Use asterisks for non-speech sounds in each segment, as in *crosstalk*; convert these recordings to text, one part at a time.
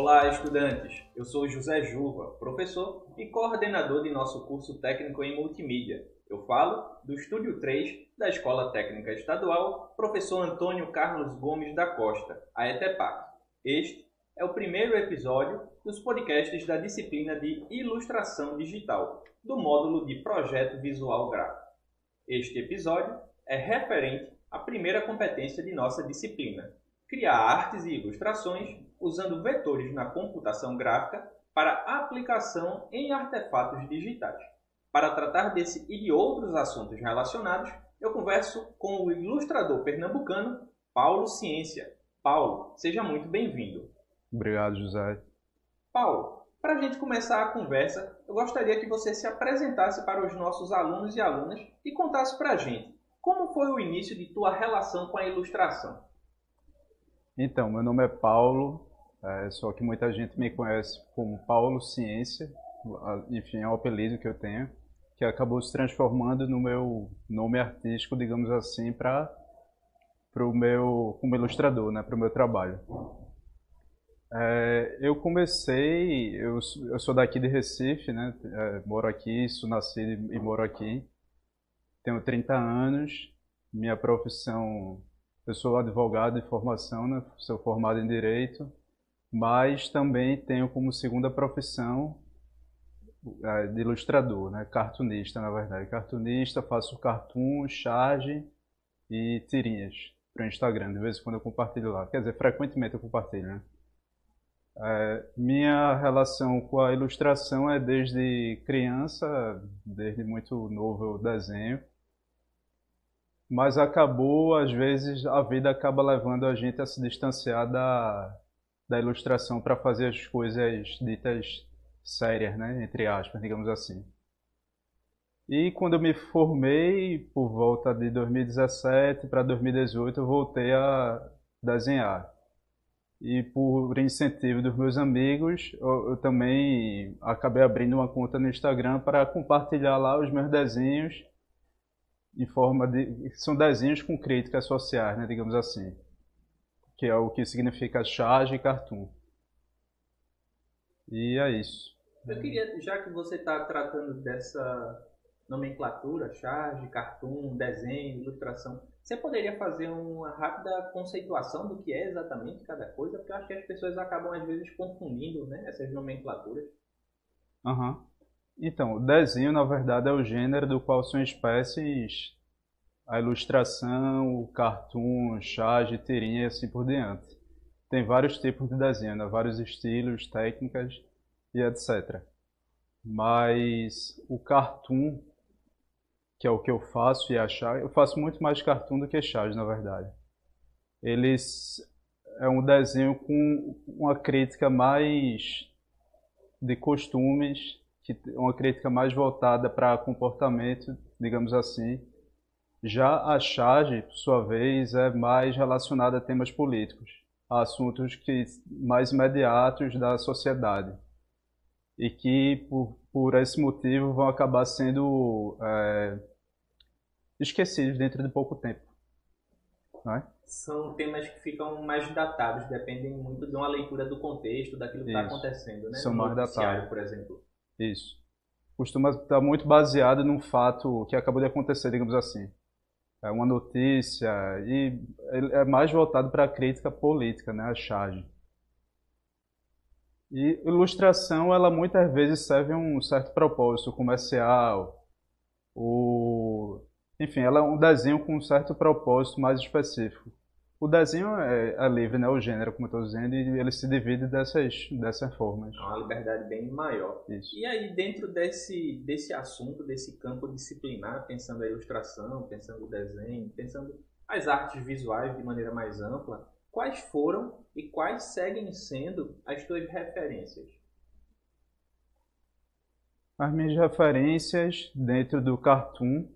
Olá, estudantes! Eu sou José Juva, professor e coordenador de nosso curso técnico em multimídia. Eu falo do Estúdio 3 da Escola Técnica Estadual Professor Antônio Carlos Gomes da Costa, a ETEPAC. Este é o primeiro episódio dos podcasts da disciplina de Ilustração Digital, do módulo de Projeto Visual Gráfico. Este episódio é referente à primeira competência de nossa disciplina, criar artes e ilustrações usando vetores na computação gráfica para aplicação em artefatos digitais. Para tratar desse e de outros assuntos relacionados, eu converso com o ilustrador pernambucano Paulo Ciência. Paulo, seja muito bem-vindo. Obrigado, José. Paulo, para a gente começar a conversa, eu gostaria que você se apresentasse para os nossos alunos e alunas e contasse para a gente como foi o início de tua relação com a ilustração. Então, meu nome é Paulo, é, só que muita gente me conhece como Paulo Ciência, enfim, é um apelido que eu tenho, que acabou se transformando no meu nome artístico, digamos assim, para o meu como ilustrador, né, para o meu trabalho. É, eu comecei, eu, eu sou daqui de Recife, né, é, moro aqui, sou nascido e moro aqui, tenho 30 anos, minha profissão eu sou advogado de formação, né? sou formado em Direito, mas também tenho como segunda profissão de ilustrador, né? cartunista, na verdade. Cartunista, faço cartoon, charge e tirinhas para o Instagram. De vez em quando eu compartilho lá. Quer dizer, frequentemente eu compartilho, né? É, minha relação com a ilustração é desde criança, desde muito novo eu desenho mas acabou, às vezes, a vida acaba levando a gente a se distanciar da, da ilustração para fazer as coisas ditas sérias, né? entre aspas, digamos assim. E quando eu me formei, por volta de 2017 para 2018, eu voltei a desenhar. E por incentivo dos meus amigos, eu, eu também acabei abrindo uma conta no Instagram para compartilhar lá os meus desenhos em forma de. são desenhos com críticas sociais, né, digamos assim. Que é o que significa charge e cartoon. E é isso. Eu queria, já que você está tratando dessa nomenclatura, charge, cartoon, desenho, ilustração, você poderia fazer uma rápida conceituação do que é exatamente cada coisa? Porque eu acho que as pessoas acabam às vezes confundindo né, essas nomenclaturas. Aham. Uhum. Então, o desenho, na verdade, é o gênero do qual são espécies a ilustração, o cartoon, charge, tirinha e assim por diante. Tem vários tipos de desenho, né? vários estilos, técnicas e etc. Mas o cartoon, que é o que eu faço e achar, eu faço muito mais cartoon do que charge, na verdade. Eles é um desenho com uma crítica mais de costumes que uma crítica mais voltada para comportamento, digamos assim. Já a charge, por sua vez, é mais relacionada a temas políticos, a assuntos que mais imediatos da sociedade e que por, por esse motivo vão acabar sendo é, esquecidos dentro de pouco tempo. É? São temas que ficam mais datados, dependem muito de uma leitura do contexto, daquilo que está acontecendo, né? São no mais datados. por exemplo. Isso. Costuma estar muito baseado num fato que acabou de acontecer, digamos assim. É uma notícia e é mais voltado para a crítica política, né, a charge. E ilustração, ela muitas vezes serve um certo propósito comercial, o... enfim, ela é um desenho com um certo propósito mais específico. O desenho é, é, livre, né? O gênero, como eu estou dizendo, e ele se divide dessas, dessas formas. É uma liberdade bem maior. Isso. E aí, dentro desse, desse assunto, desse campo disciplinar, pensando a ilustração, pensando o desenho, pensando as artes visuais de maneira mais ampla, quais foram e quais seguem sendo as tuas referências? As minhas referências dentro do cartoon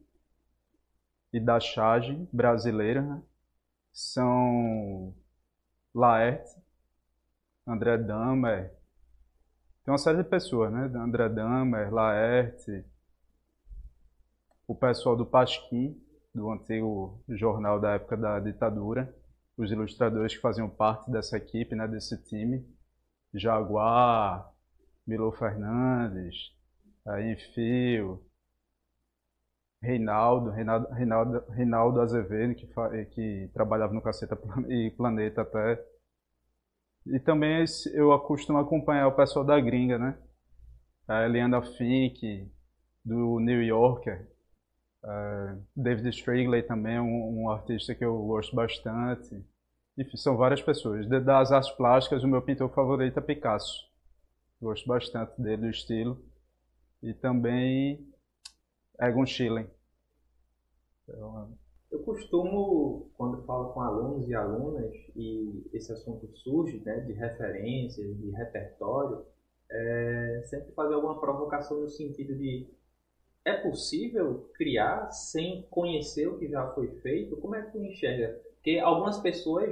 e da charge brasileira, né? São Laerte, André Damer, tem uma série de pessoas, né? André Damer, Laerte, o pessoal do Pasquim, do antigo jornal da época da ditadura, os ilustradores que faziam parte dessa equipe, né, desse time. Jaguar, Milo Fernandes, Enfio, Reinaldo, Reinaldo, Reinaldo, Reinaldo Azevedo, que, que trabalhava no Caceta *laughs* e Planeta até. E também eu costumo acompanhar o pessoal da gringa, né? A Eliana Fink, do New Yorker. Uh, David Strigley também é um, um, artista que eu gosto bastante. Enfim, são várias pessoas. Das artes plásticas, o meu pintor favorito é Picasso. Gosto bastante dele, do estilo. E também Egon Schiele. Então, eu costumo, quando falo com alunos e alunas, e esse assunto surge, né, de referências, de repertório, é, sempre fazer alguma provocação no sentido de é possível criar sem conhecer o que já foi feito? Como é que tu enxerga? Porque algumas pessoas,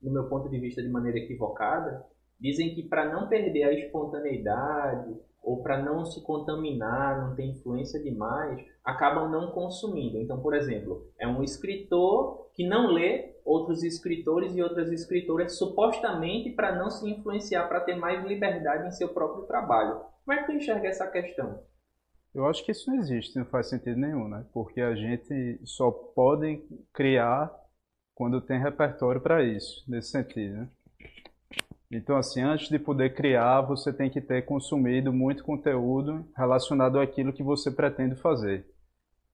no meu ponto de vista de maneira equivocada, dizem que para não perder a espontaneidade ou para não se contaminar, não ter influência demais, acabam não consumindo. Então, por exemplo, é um escritor que não lê outros escritores e outras escritoras supostamente para não se influenciar, para ter mais liberdade em seu próprio trabalho. Como é que tu enxerga essa questão? Eu acho que isso não existe, não faz sentido nenhum, né? Porque a gente só pode criar quando tem repertório para isso, nesse sentido, né? Então, assim, antes de poder criar, você tem que ter consumido muito conteúdo relacionado àquilo que você pretende fazer.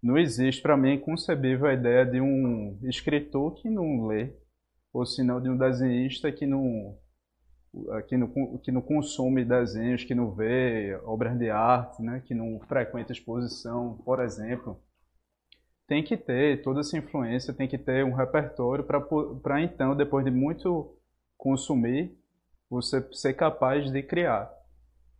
Não existe, para mim, concebível a ideia de um escritor que não lê, ou senão de um desenhista que não, que não, que não consome desenhos, que não vê obras de arte, né, que não frequenta exposição, por exemplo. Tem que ter toda essa influência, tem que ter um repertório para então, depois de muito consumir, você ser capaz de criar.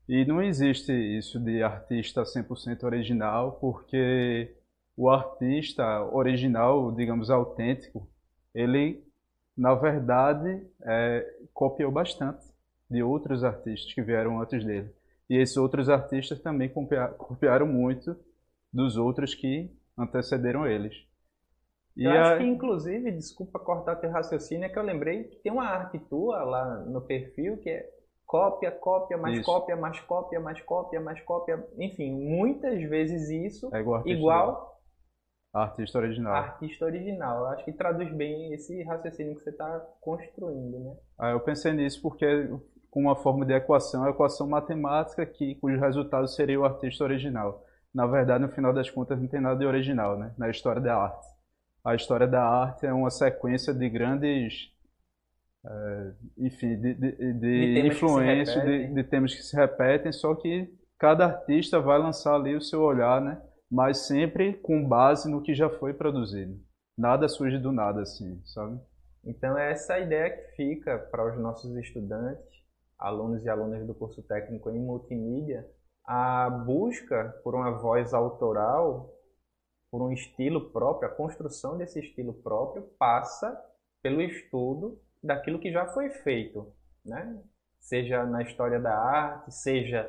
E não existe isso de artista 100% original, porque o artista original, digamos, autêntico, ele, na verdade, é, copiou bastante de outros artistas que vieram antes dele. E esses outros artistas também copiaram muito dos outros que antecederam eles. E eu acho que, inclusive, desculpa cortar teu raciocínio, é que eu lembrei que tem uma arte tua lá no perfil que é cópia, cópia, mais isso. cópia, mais cópia, mais cópia, mais cópia. Enfim, muitas vezes isso é igual, artista, igual artista original. Artista original. Eu acho que traduz bem esse raciocínio que você está construindo, né? Ah, eu pensei nisso porque com uma forma de equação, a equação matemática que cujo resultado seria o artista original. Na verdade, no final das contas, não tem nada de original, né? Na história da arte a história da arte é uma sequência de grandes, é, enfim, de, de, de, de influências, de, de temas que se repetem, só que cada artista vai lançar ali o seu olhar, né? Mas sempre com base no que já foi produzido. Nada surge do nada, assim, sabe? Então é essa ideia que fica para os nossos estudantes, alunos e alunas do curso técnico em multimídia, a busca por uma voz autoral por um estilo próprio, a construção desse estilo próprio passa pelo estudo daquilo que já foi feito, né? Seja na história da arte, seja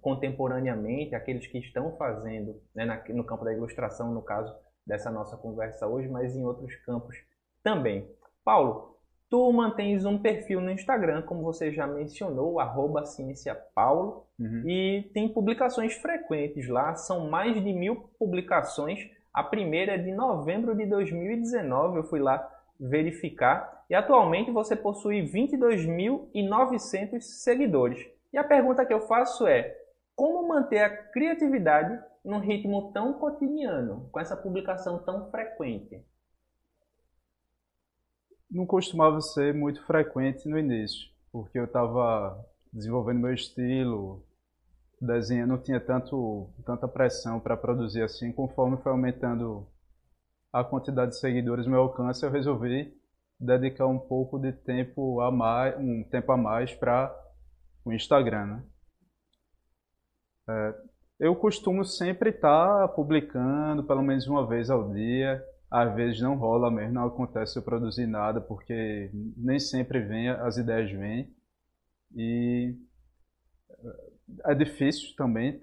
contemporaneamente, aqueles que estão fazendo, né, no campo da ilustração, no caso dessa nossa conversa hoje, mas em outros campos também. Paulo, Tu mantens um perfil no Instagram, como você já mencionou, arroba cienciapaulo, uhum. e tem publicações frequentes lá, são mais de mil publicações. A primeira é de novembro de 2019, eu fui lá verificar, e atualmente você possui 22.900 seguidores. E a pergunta que eu faço é: como manter a criatividade num ritmo tão cotidiano, com essa publicação tão frequente? Não costumava ser muito frequente no início, porque eu estava desenvolvendo meu estilo, desenho não tinha tanto tanta pressão para produzir assim. Conforme foi aumentando a quantidade de seguidores, meu alcance, eu resolvi dedicar um pouco de tempo a mais, um tempo a mais para o Instagram, né? É, eu costumo sempre estar tá publicando pelo menos uma vez ao dia às vezes não rola mesmo, não acontece eu produzir nada, porque nem sempre vem, as ideias vêm. E é difícil também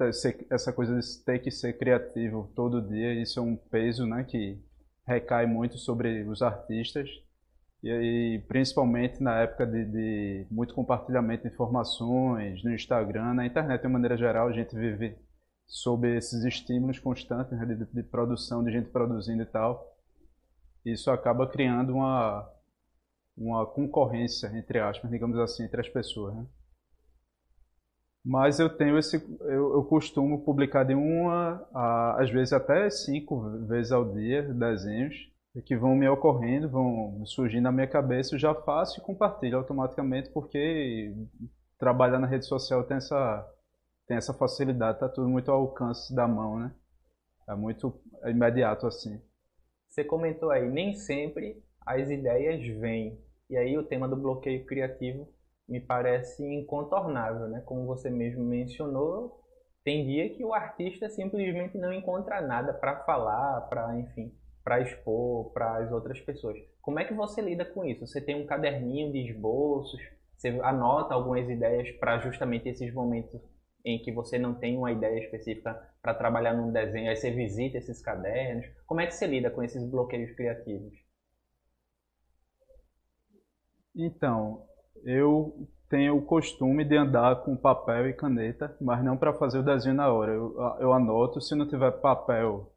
essa coisa de ter que ser criativo todo dia, isso é um peso né, que recai muito sobre os artistas. E, e principalmente na época de, de, muito compartilhamento de informações no Instagram, na internet de maneira geral, a gente vive sob esses estímulos constantes né, de, de, produção, de gente produzindo e tal. Isso acaba criando uma, uma concorrência, entre aspas, digamos assim, entre as pessoas. Né? Mas eu tenho esse, eu, eu, costumo publicar de uma, a, às vezes até cinco vezes ao dia desenhos que vão me ocorrendo, vão surgindo na minha cabeça, eu já faço e compartilho automaticamente porque trabalhar na rede social tem essa tem essa facilidade, tá tudo muito ao alcance da mão, né? É muito imediato assim. Você comentou aí, nem sempre as ideias vêm. E aí o tema do bloqueio criativo me parece incontornável, né? Como você mesmo mencionou, tem dia que o artista simplesmente não encontra nada para falar, para enfim, para expor para as outras pessoas. Como é que você lida com isso? Você tem um caderninho de esboços, você anota algumas ideias para justamente esses momentos em que você não tem uma ideia específica para trabalhar num desenho, aí você visita esses cadernos. Como é que você lida com esses bloqueios criativos? Então, eu tenho o costume de andar com papel e caneta, mas não para fazer o desenho na hora. Eu, eu anoto, se não tiver papel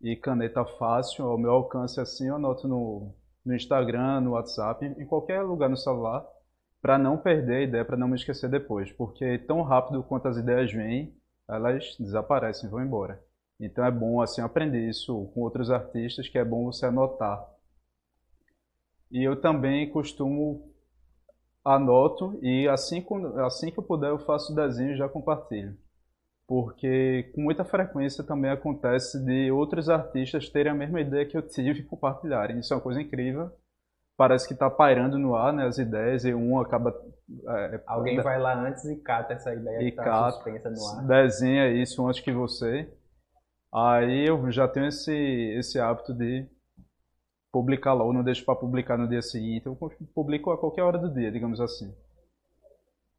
e caneta fácil, ao meu alcance assim, eu anoto no, no Instagram, no WhatsApp, em qualquer lugar no celular, para não perder a ideia, para não me esquecer depois, porque tão rápido quanto as ideias vêm, elas desaparecem, vão embora. Então é bom assim aprender isso com outros artistas, que é bom você anotar. E eu também costumo anoto e assim, assim que eu puder eu faço o desenho e já compartilho porque com muita frequência também acontece de outros artistas terem a mesma ideia que eu tive e compartilharem. Isso é uma coisa incrível. Parece que está pairando no ar né, as ideias e um acaba. É, Alguém vai lá antes e cata essa ideia e que está suspensa no ar. Desenha isso antes que você. Aí eu já tenho esse, esse hábito de publicar logo, não deixo para publicar no dia seguinte. Eu publico a qualquer hora do dia, digamos assim.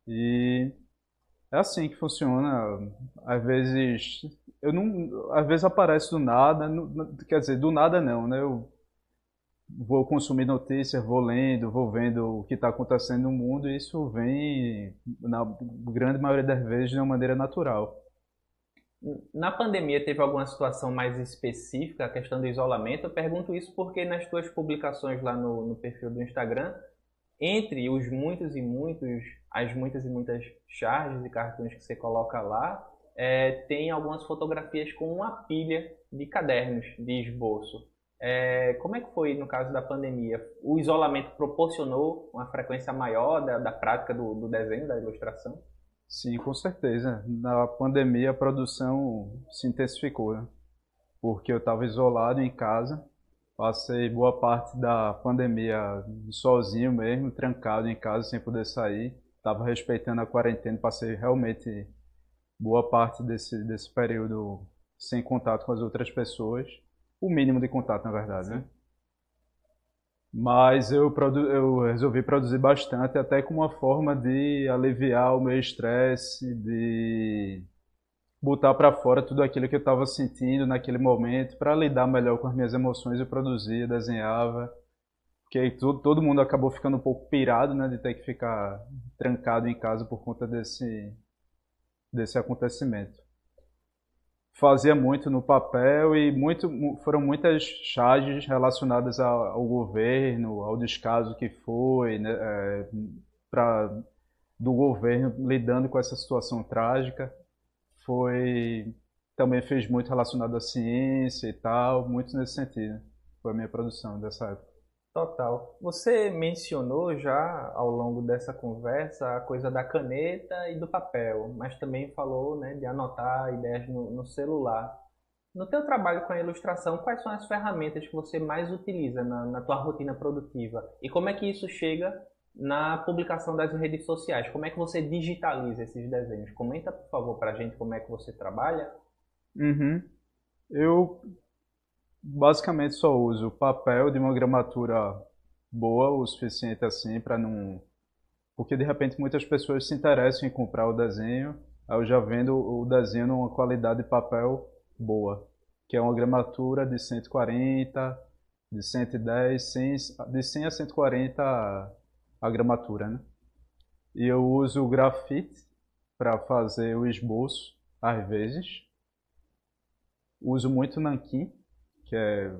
E é assim que funciona. Às vezes, eu não, às vezes aparece do nada, quer dizer, do nada não, né? Eu vou consumir notícias, vou lendo, vou vendo o que está acontecendo no mundo e isso vem, na grande maioria das vezes, de uma maneira natural. Na pandemia teve alguma situação mais específica, a questão do isolamento? Eu pergunto isso porque nas tuas publicações lá no, no perfil do Instagram, entre os muitos e muitos, as muitas e muitas charges e cartões que você coloca lá, é, tem algumas fotografias com uma pilha de cadernos de esboço. É, como é que foi no caso da pandemia? O isolamento proporcionou uma frequência maior da, da prática do, do desenho, da ilustração? Sim, com certeza. Na pandemia a produção se intensificou, né? porque eu estava isolado em casa Passei boa parte da pandemia sozinho mesmo, trancado em casa, sem poder sair. Estava respeitando a quarentena, passei realmente boa parte desse, desse período sem contato com as outras pessoas. O mínimo de contato, na verdade, né? Mas eu, produ eu resolvi produzir bastante, até como uma forma de aliviar o meu estresse, de botar para fora tudo aquilo que eu estava sentindo naquele momento, para lidar melhor com as minhas emoções. Eu produzia, desenhava, porque aí todo, todo mundo acabou ficando um pouco pirado, né, de ter que ficar trancado em casa por conta desse, desse acontecimento. Fazia muito no papel e muito, foram muitas charges relacionadas ao, governo, ao descaso que foi, né, é, pra, do governo lidando com essa situação trágica foi também fez muito relacionado à ciência e tal, muito nesse sentido. Foi a minha produção dessa época. Total. Você mencionou já ao longo dessa conversa a coisa da caneta e do papel, mas também falou né, de anotar ideias no, no celular. No teu trabalho com a ilustração, quais são as ferramentas que você mais utiliza na, na tua rotina produtiva? E como é que isso chega na publicação das redes sociais. Como é que você digitaliza esses desenhos? Comenta, por favor, para a gente como é que você trabalha. Uhum. Eu basicamente só uso papel de uma gramatura boa, o suficiente assim para não... Porque de repente muitas pessoas se interessam em comprar o desenho, eu já vendo o desenho numa qualidade de papel boa, que é uma gramatura de 140, de 110, 100, de 100 a 140 a, a gramatura, né? E eu uso o grafite para fazer o esboço, às vezes. Uso muito nanquim, que é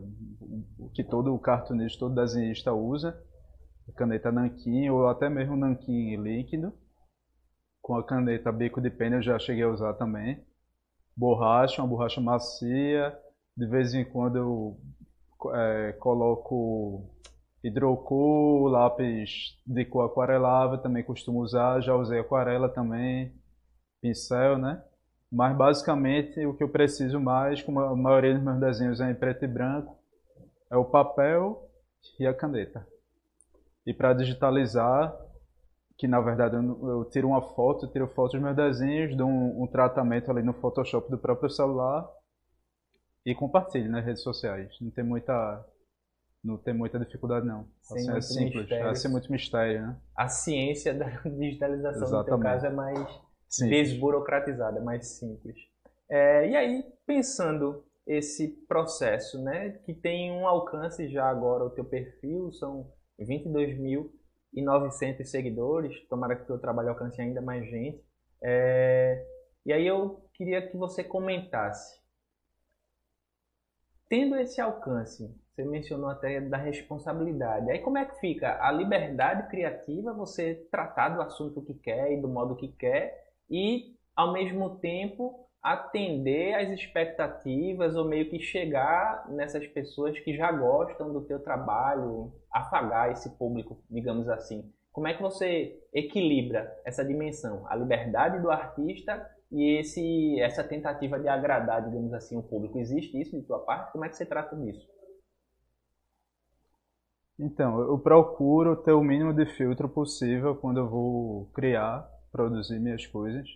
o que todo cartunista, todo desenhista usa. Caneta nanquim ou até mesmo nanquim líquido. Com a caneta bico de pena eu já cheguei a usar também. Borracha, uma borracha macia. De vez em quando eu é, coloco hidrocor, lápis de cor aquarelável, também costumo usar, já usei aquarela também, pincel, né? Mas basicamente o que eu preciso mais, como a maioria dos meus desenhos é em preto e branco, é o papel e a caneta. E para digitalizar, que na verdade eu, tiro uma foto, tiro foto dos meus desenhos, dou um, um tratamento ali no Photoshop do próprio celular e compartilho nas redes sociais. Não tem muita não tem muita dificuldade não. Assim, é simples, é sem muito mistério, né? A ciência da *laughs* digitalização Exatamente. no teu caso é mais simples. desburocratizada, é mais simples. É, e aí, pensando esse processo, né, que tem um alcance já agora, o teu perfil são 22.900 seguidores, tomara que o teu trabalho alcance ainda mais gente. É, e aí eu queria que você comentasse tendo esse alcance, você mencionou até da responsabilidade. Aí como é que fica a liberdade criativa, você tratar do assunto que quer e do modo que quer e ao mesmo tempo atender às expectativas ou meio que chegar nessas pessoas que já gostam do teu trabalho, afagar esse público, digamos assim. Como é que você equilibra essa dimensão, a liberdade do artista e esse, essa tentativa de agradar, digamos assim, o público. Existe isso de tua parte? Como é que você trata disso? Então, eu procuro ter o mínimo de filtro possível quando eu vou criar, produzir minhas coisas.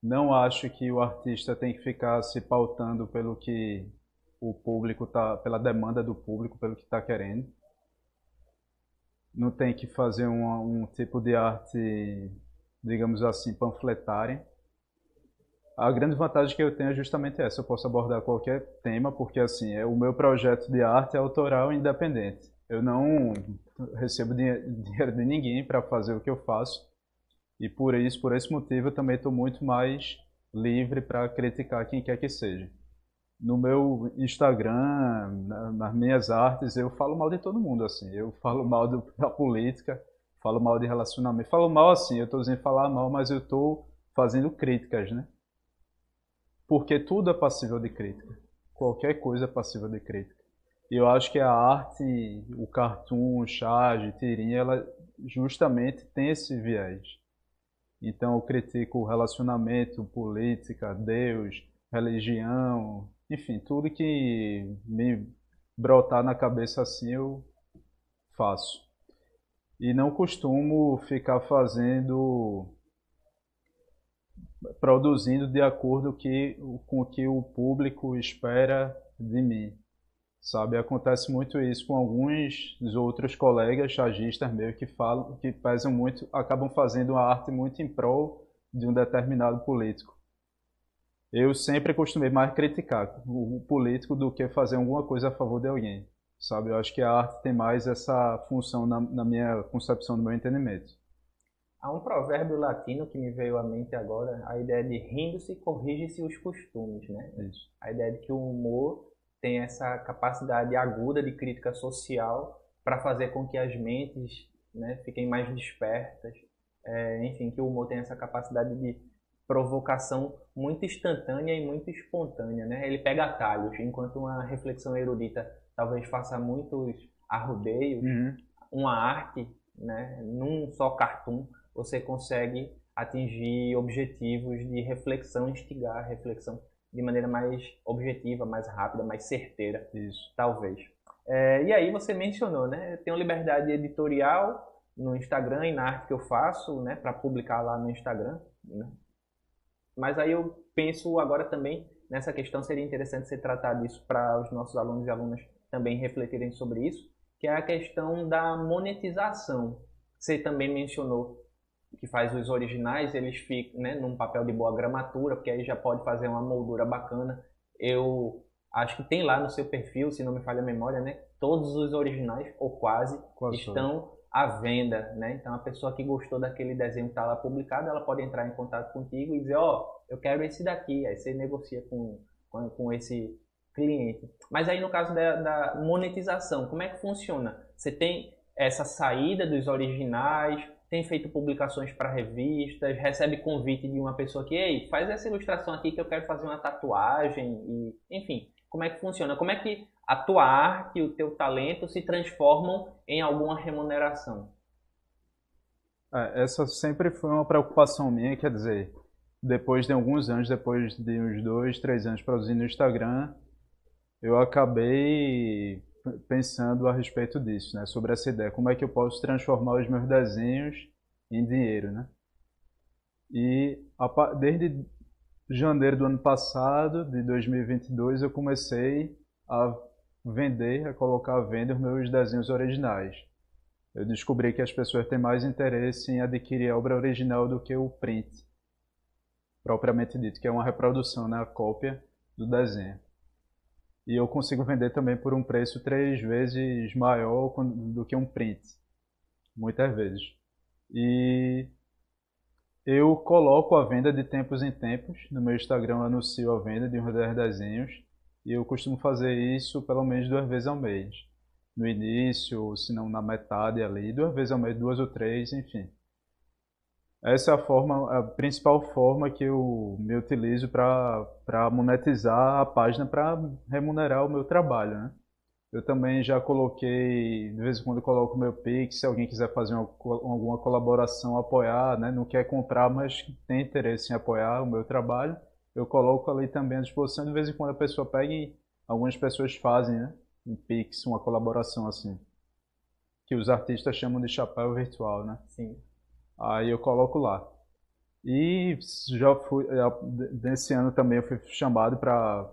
Não acho que o artista tem que ficar se pautando pelo que o público tá, pela demanda do público, pelo que está querendo. Não tem que fazer um, um tipo de arte, digamos assim, panfletária a grande vantagem que eu tenho é justamente essa, eu posso abordar qualquer tema, porque assim, é, o meu projeto de arte é autoral e independente. Eu não recebo *laughs* dinheiro de ninguém para fazer o que eu faço, e por isso, por esse motivo, eu também estou muito mais livre para criticar quem quer que seja. No meu Instagram, nas minhas artes, eu falo mal de todo mundo, assim. Eu falo mal do, da política, falo mal de relacionamento. Falo mal assim, eu estou dizendo falar mal, mas eu estou fazendo críticas, né? porque tudo é passível de crítica. Qualquer coisa é passível de crítica. E eu acho que a arte, o cartoon, o charge, tirinha, ela justamente tem esse viés. Então eu critico o relacionamento, política, Deus, religião, enfim, tudo que me brotar na cabeça assim eu faço. E não costumo ficar fazendo produzindo de acordo que, com o que o público espera de mim. Sabe, acontece muito isso com alguns dos outros colegas chargistas meio que falam, que pesam muito, acabam fazendo uma arte muito em prol de um determinado político. Eu sempre costumei mais criticar o político do que fazer alguma coisa a favor de alguém. Sabe, eu acho que a arte tem mais essa função na, na minha concepção, no meu entendimento. Há um provérbio latino que me veio à mente agora, a ideia de rindo-se corrige-se os costumes, né? Isso. A ideia de que o humor tem essa capacidade aguda de crítica social para fazer com que as mentes né, fiquem mais despertas. É, enfim, que o humor tem essa capacidade de provocação muito instantânea e muito espontânea, né? Ele pega atalhos, enquanto uma reflexão erudita talvez faça muitos arrodeios, uhum. uma arte, né, num só cartoon, você consegue atingir objetivos de reflexão, instigar a reflexão de maneira mais objetiva, mais rápida, mais certeira, Isso. talvez. É, e aí você mencionou, né? Eu tenho liberdade editorial no Instagram e na arte que eu faço, né? Para publicar lá no Instagram, né? Mas aí eu penso agora também nessa questão seria interessante ser tratado disso para os nossos alunos e alunas também refletirem sobre isso, que é a questão da monetização. Você também mencionou que faz os originais, eles ficam né, num papel de boa gramatura, porque aí já pode fazer uma moldura bacana. Eu acho que tem lá no seu perfil, se não me falha a memória, né? Todos os originais, ou quase, quase estão à venda, né? Então a pessoa que gostou daquele desenho que está lá publicado, ela pode entrar em contato contigo e dizer, ó, oh, eu quero esse daqui. Aí você negocia com, com, com esse cliente. Mas aí no caso da, da monetização, como é que funciona? Você tem essa saída dos originais, tem feito publicações para revistas, recebe convite de uma pessoa que, ei, faz essa ilustração aqui que eu quero fazer uma tatuagem, e, enfim, como é que funciona? Como é que a tua arte o teu talento se transformam em alguma remuneração? É, essa sempre foi uma preocupação minha, quer dizer, depois de alguns anos, depois de uns dois, três anos produzindo no Instagram, eu acabei pensando a respeito disso, né? Sobre essa ideia, como é que eu posso transformar os meus desenhos em dinheiro, né? E desde janeiro do ano passado, de 2022, eu comecei a vender, a colocar à venda os meus desenhos originais. Eu descobri que as pessoas têm mais interesse em adquirir a obra original do que o print, propriamente dito, que é uma reprodução, né, a cópia do desenho e eu consigo vender também por um preço três vezes maior do que um print, muitas vezes. E eu coloco a venda de tempos em tempos, no meu Instagram eu anuncio a venda de uns 10 desenhos, e eu costumo fazer isso pelo menos duas vezes ao mês. No início, se não na metade ali, duas vezes ao mês, duas ou três, enfim. Essa é a forma, a principal forma que eu me utilizo para monetizar a página, para remunerar o meu trabalho, né? Eu também já coloquei, de vez em quando coloco o meu Pix, se alguém quiser fazer uma, alguma colaboração, apoiar, né? Não quer comprar, mas tem interesse em apoiar o meu trabalho, eu coloco ali também à disposição. De vez em quando a pessoa pega e algumas pessoas fazem, né? Um Pix, uma colaboração assim. Que os artistas chamam de chapéu virtual, né? Sim. Aí eu coloco lá. E já fui, nesse ano também eu fui chamado para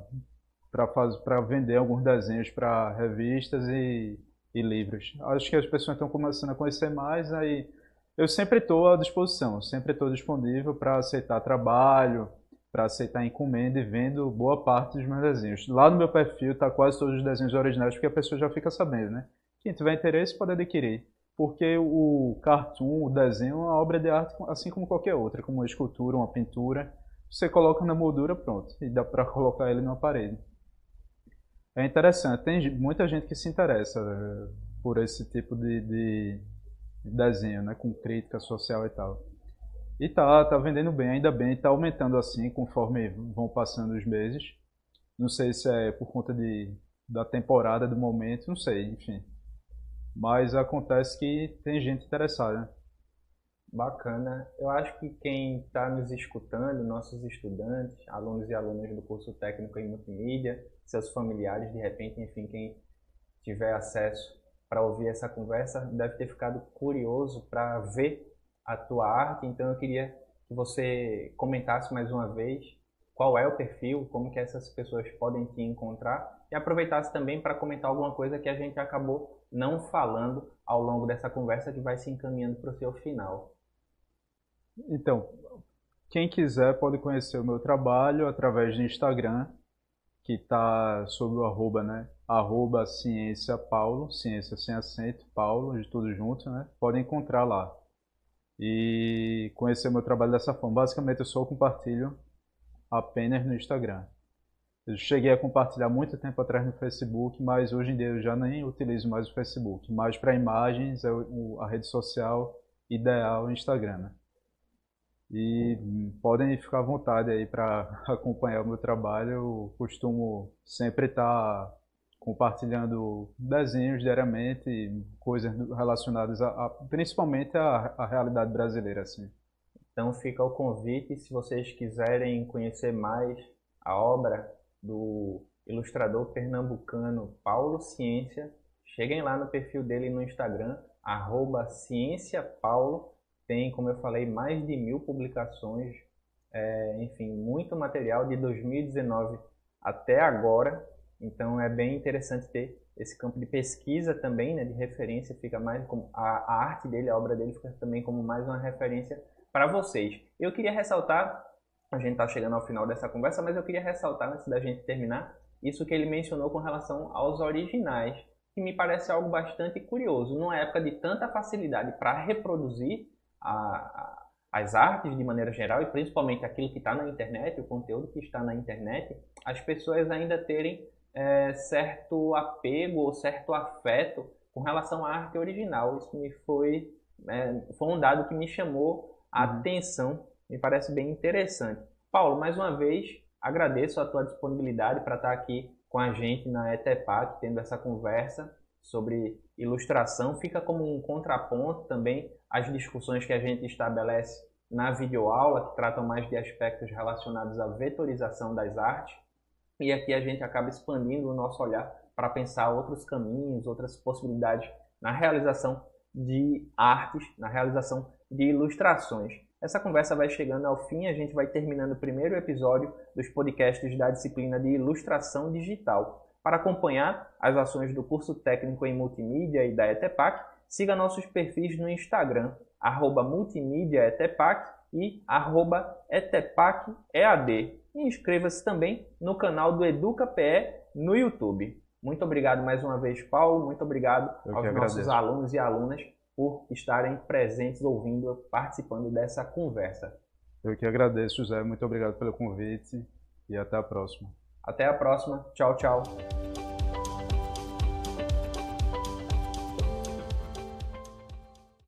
para vender alguns desenhos para revistas e, e livros. Acho que as pessoas estão começando a conhecer mais, aí eu sempre estou à disposição, sempre estou disponível para aceitar trabalho, para aceitar encomenda e vendo boa parte dos meus desenhos. Lá no meu perfil está quase todos os desenhos originais, porque a pessoa já fica sabendo, né? Quem tiver interesse pode adquirir porque o cartoon, o desenho, é uma obra de arte assim como qualquer outra, como uma escultura, uma pintura. Você coloca na moldura, pronto, e dá para *laughs* colocar ele numa parede. É interessante, tem muita gente que se interessa eh, por esse tipo de, de desenho, né, com crítica social e tal. E tá, tá vendendo bem, ainda bem, tá aumentando assim conforme vão passando os meses. Não sei se é por conta de, da temporada do momento, não sei, enfim. Mas acontece que tem gente interessada. Bacana. Eu acho que quem está nos escutando, nossos estudantes, alunos e alunas do curso técnico em multimídia, seus familiares, de repente, enfim, quem tiver acesso para ouvir essa conversa, deve ter ficado curioso para ver a tua arte. Então eu queria que você comentasse mais uma vez qual é o perfil, como que essas pessoas podem te encontrar e aproveitasse também para comentar alguma coisa que a gente acabou não falando ao longo dessa conversa que vai se encaminhando para o seu final. Então, quem quiser pode conhecer o meu trabalho através do Instagram, que está sob o arroba, né? Arroba ciência Paulo, ciência sem acento, Paulo, de tudo junto, né? Podem encontrar lá. E conhecer meu trabalho dessa forma. Basicamente eu só compartilho apenas no Instagram. Eu cheguei a compartilhar muito tempo atrás no Facebook, mas hoje em dia eu já nem utilizo mais o Facebook. Mas para imagens é a rede social ideal o Instagram. Né? E podem ficar à vontade aí para *laughs* acompanhar o meu trabalho. Eu costumo sempre estar tá compartilhando desenhos diariamente, coisas relacionadas a, a principalmente à, realidade brasileira. Assim. Então fica o convite, se vocês quiserem conhecer mais a obra do ilustrador pernambucano Paulo Ciência. Cheguem lá no perfil dele no Instagram, arroba CiênciaPaulo. Tem, como eu falei, mais de mil publicações, é, enfim, muito material de 2019 até agora. Então é bem interessante ter esse campo de pesquisa também, né, de referência, fica mais como a, a arte dele, a obra dele fica também como mais uma referência para vocês. Eu queria ressaltar a gente está chegando ao final dessa conversa, mas eu queria ressaltar, antes da gente terminar, isso que ele mencionou com relação aos originais, que me parece algo bastante curioso. Numa época de tanta facilidade para reproduzir a, as artes de maneira geral, e principalmente aquilo que está na internet, o conteúdo que está na internet, as pessoas ainda terem é, certo apego ou certo afeto com relação à arte original. Isso me foi, é, foi um dado que me chamou a uhum. atenção, me parece bem interessante. Paulo, mais uma vez, agradeço a tua disponibilidade para estar aqui com a gente na ETEPAC, tendo essa conversa sobre ilustração. Fica como um contraponto também às discussões que a gente estabelece na videoaula, que tratam mais de aspectos relacionados à vetorização das artes. E aqui a gente acaba expandindo o nosso olhar para pensar outros caminhos, outras possibilidades na realização de artes, na realização de ilustrações. Essa conversa vai chegando ao fim, a gente vai terminando o primeiro episódio dos podcasts da disciplina de Ilustração Digital. Para acompanhar as ações do curso técnico em multimídia e da ETEPAC, siga nossos perfis no Instagram, arroba multimídiaetepac e arroba etepacEAD. E inscreva-se também no canal do EducaPE no YouTube. Muito obrigado mais uma vez, Paulo. Muito obrigado Eu aos nossos alunos e alunas por estarem presentes, ouvindo, participando dessa conversa. Eu que agradeço, José. Muito obrigado pelo convite e até a próxima. Até a próxima. Tchau, tchau.